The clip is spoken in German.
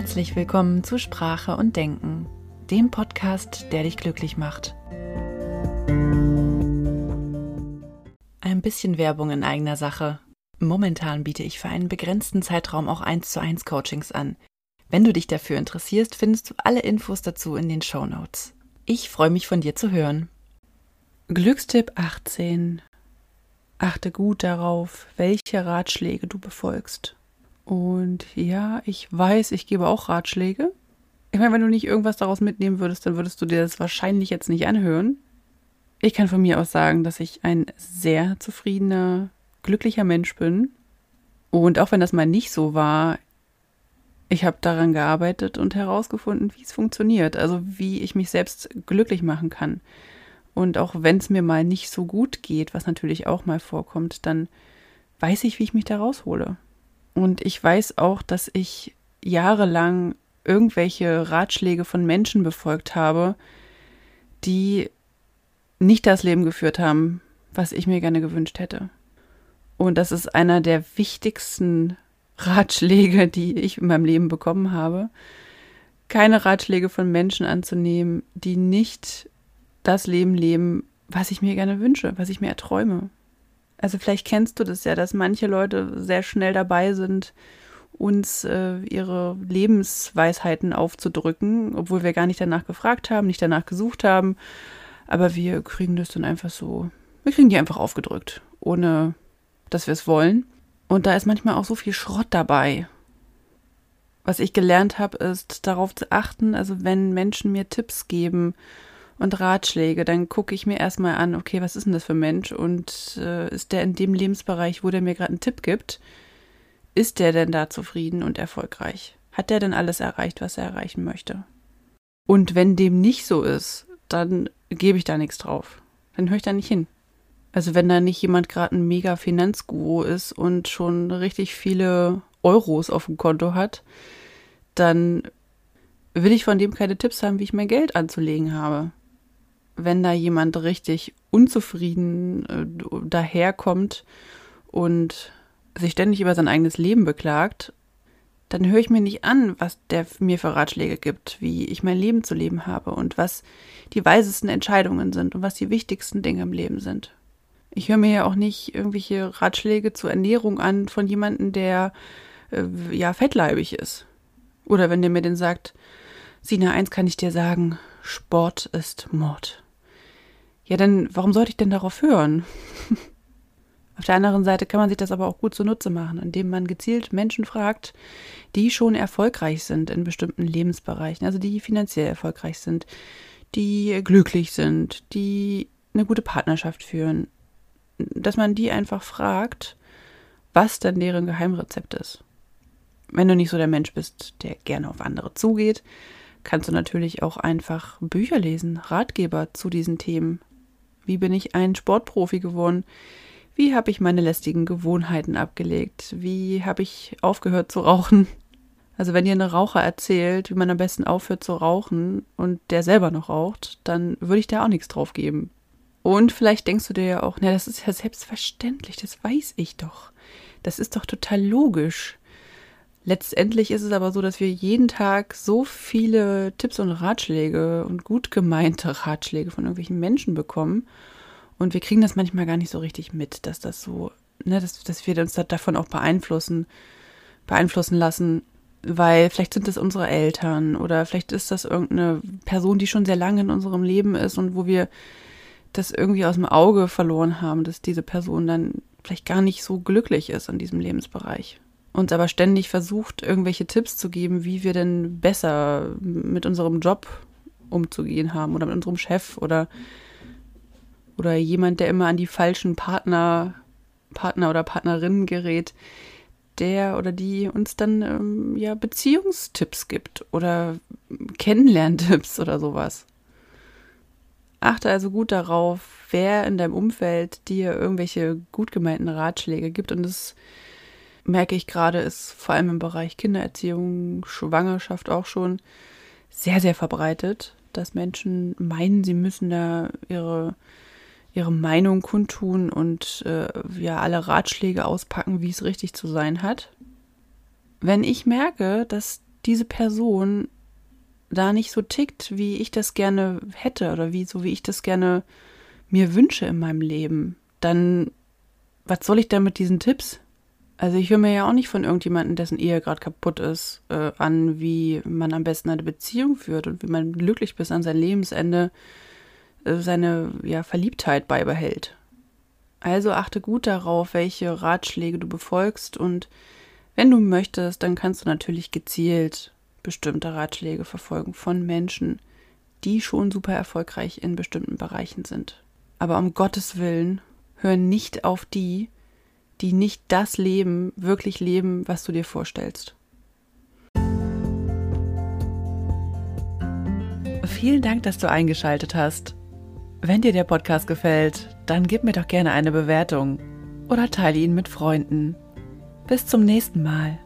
Herzlich willkommen zu Sprache und Denken, dem Podcast, der dich glücklich macht. Ein bisschen Werbung in eigener Sache. Momentan biete ich für einen begrenzten Zeitraum auch 1 zu 1 Coachings an. Wenn du dich dafür interessierst, findest du alle Infos dazu in den Show Notes. Ich freue mich von dir zu hören. Glückstipp 18. Achte gut darauf, welche Ratschläge du befolgst. Und ja, ich weiß, ich gebe auch Ratschläge. Ich meine, wenn du nicht irgendwas daraus mitnehmen würdest, dann würdest du dir das wahrscheinlich jetzt nicht anhören. Ich kann von mir aus sagen, dass ich ein sehr zufriedener, glücklicher Mensch bin. Und auch wenn das mal nicht so war, ich habe daran gearbeitet und herausgefunden, wie es funktioniert, also wie ich mich selbst glücklich machen kann. Und auch wenn es mir mal nicht so gut geht, was natürlich auch mal vorkommt, dann weiß ich, wie ich mich da raushole. Und ich weiß auch, dass ich jahrelang irgendwelche Ratschläge von Menschen befolgt habe, die nicht das Leben geführt haben, was ich mir gerne gewünscht hätte. Und das ist einer der wichtigsten Ratschläge, die ich in meinem Leben bekommen habe. Keine Ratschläge von Menschen anzunehmen, die nicht das Leben leben, was ich mir gerne wünsche, was ich mir erträume. Also vielleicht kennst du das ja, dass manche Leute sehr schnell dabei sind, uns äh, ihre Lebensweisheiten aufzudrücken, obwohl wir gar nicht danach gefragt haben, nicht danach gesucht haben. Aber wir kriegen das dann einfach so, wir kriegen die einfach aufgedrückt, ohne dass wir es wollen. Und da ist manchmal auch so viel Schrott dabei. Was ich gelernt habe, ist darauf zu achten, also wenn Menschen mir Tipps geben und Ratschläge, dann gucke ich mir erstmal an, okay, was ist denn das für ein Mensch und äh, ist der in dem Lebensbereich, wo der mir gerade einen Tipp gibt, ist der denn da zufrieden und erfolgreich? Hat der denn alles erreicht, was er erreichen möchte? Und wenn dem nicht so ist, dann gebe ich da nichts drauf. Dann höre ich da nicht hin. Also wenn da nicht jemand gerade ein mega Finanzguru ist und schon richtig viele Euros auf dem Konto hat, dann will ich von dem keine Tipps haben, wie ich mein Geld anzulegen habe wenn da jemand richtig unzufrieden äh, daherkommt und sich ständig über sein eigenes Leben beklagt, dann höre ich mir nicht an, was der mir für Ratschläge gibt, wie ich mein Leben zu leben habe und was die weisesten Entscheidungen sind und was die wichtigsten Dinge im Leben sind. Ich höre mir ja auch nicht irgendwelche Ratschläge zur Ernährung an von jemandem, der äh, ja fettleibig ist. Oder wenn der mir denn sagt, Sina, eins kann ich dir sagen, Sport ist Mord. Ja, dann warum sollte ich denn darauf hören? Auf der anderen Seite kann man sich das aber auch gut zunutze machen, indem man gezielt Menschen fragt, die schon erfolgreich sind in bestimmten Lebensbereichen, also die finanziell erfolgreich sind, die glücklich sind, die eine gute Partnerschaft führen, dass man die einfach fragt, was denn deren Geheimrezept ist. Wenn du nicht so der Mensch bist, der gerne auf andere zugeht, kannst du natürlich auch einfach Bücher lesen, Ratgeber zu diesen Themen. Wie bin ich ein Sportprofi geworden? Wie habe ich meine lästigen Gewohnheiten abgelegt? Wie habe ich aufgehört zu rauchen? Also wenn dir ein Raucher erzählt, wie man am besten aufhört zu rauchen und der selber noch raucht, dann würde ich da auch nichts drauf geben. Und vielleicht denkst du dir ja auch, na, das ist ja selbstverständlich, das weiß ich doch. Das ist doch total logisch. Letztendlich ist es aber so, dass wir jeden Tag so viele Tipps und Ratschläge und gut gemeinte Ratschläge von irgendwelchen Menschen bekommen. Und wir kriegen das manchmal gar nicht so richtig mit, dass das so, ne, dass, dass wir uns davon auch beeinflussen, beeinflussen lassen, weil vielleicht sind das unsere Eltern oder vielleicht ist das irgendeine Person, die schon sehr lange in unserem Leben ist und wo wir das irgendwie aus dem Auge verloren haben, dass diese Person dann vielleicht gar nicht so glücklich ist in diesem Lebensbereich uns aber ständig versucht, irgendwelche Tipps zu geben, wie wir denn besser mit unserem Job umzugehen haben oder mit unserem Chef oder, oder jemand, der immer an die falschen Partner, Partner oder Partnerinnen gerät, der oder die uns dann ähm, ja Beziehungstipps gibt oder Kennenlerntipps oder sowas. Achte also gut darauf, wer in deinem Umfeld dir irgendwelche gut gemeinten Ratschläge gibt und es merke ich gerade, ist vor allem im Bereich Kindererziehung, Schwangerschaft auch schon sehr, sehr verbreitet, dass Menschen meinen, sie müssen da ihre, ihre Meinung kundtun und äh, ja alle Ratschläge auspacken, wie es richtig zu sein hat. Wenn ich merke, dass diese Person da nicht so tickt, wie ich das gerne hätte oder wie so wie ich das gerne mir wünsche in meinem Leben, dann was soll ich da mit diesen Tipps? Also ich höre mir ja auch nicht von irgendjemandem, dessen Ehe gerade kaputt ist, äh, an, wie man am besten eine Beziehung führt und wie man glücklich bis an sein Lebensende äh, seine ja, Verliebtheit beibehält. Also achte gut darauf, welche Ratschläge du befolgst und wenn du möchtest, dann kannst du natürlich gezielt bestimmte Ratschläge verfolgen von Menschen, die schon super erfolgreich in bestimmten Bereichen sind. Aber um Gottes Willen, hör nicht auf die, die nicht das Leben wirklich leben, was du dir vorstellst. Vielen Dank, dass du eingeschaltet hast. Wenn dir der Podcast gefällt, dann gib mir doch gerne eine Bewertung oder teile ihn mit Freunden. Bis zum nächsten Mal.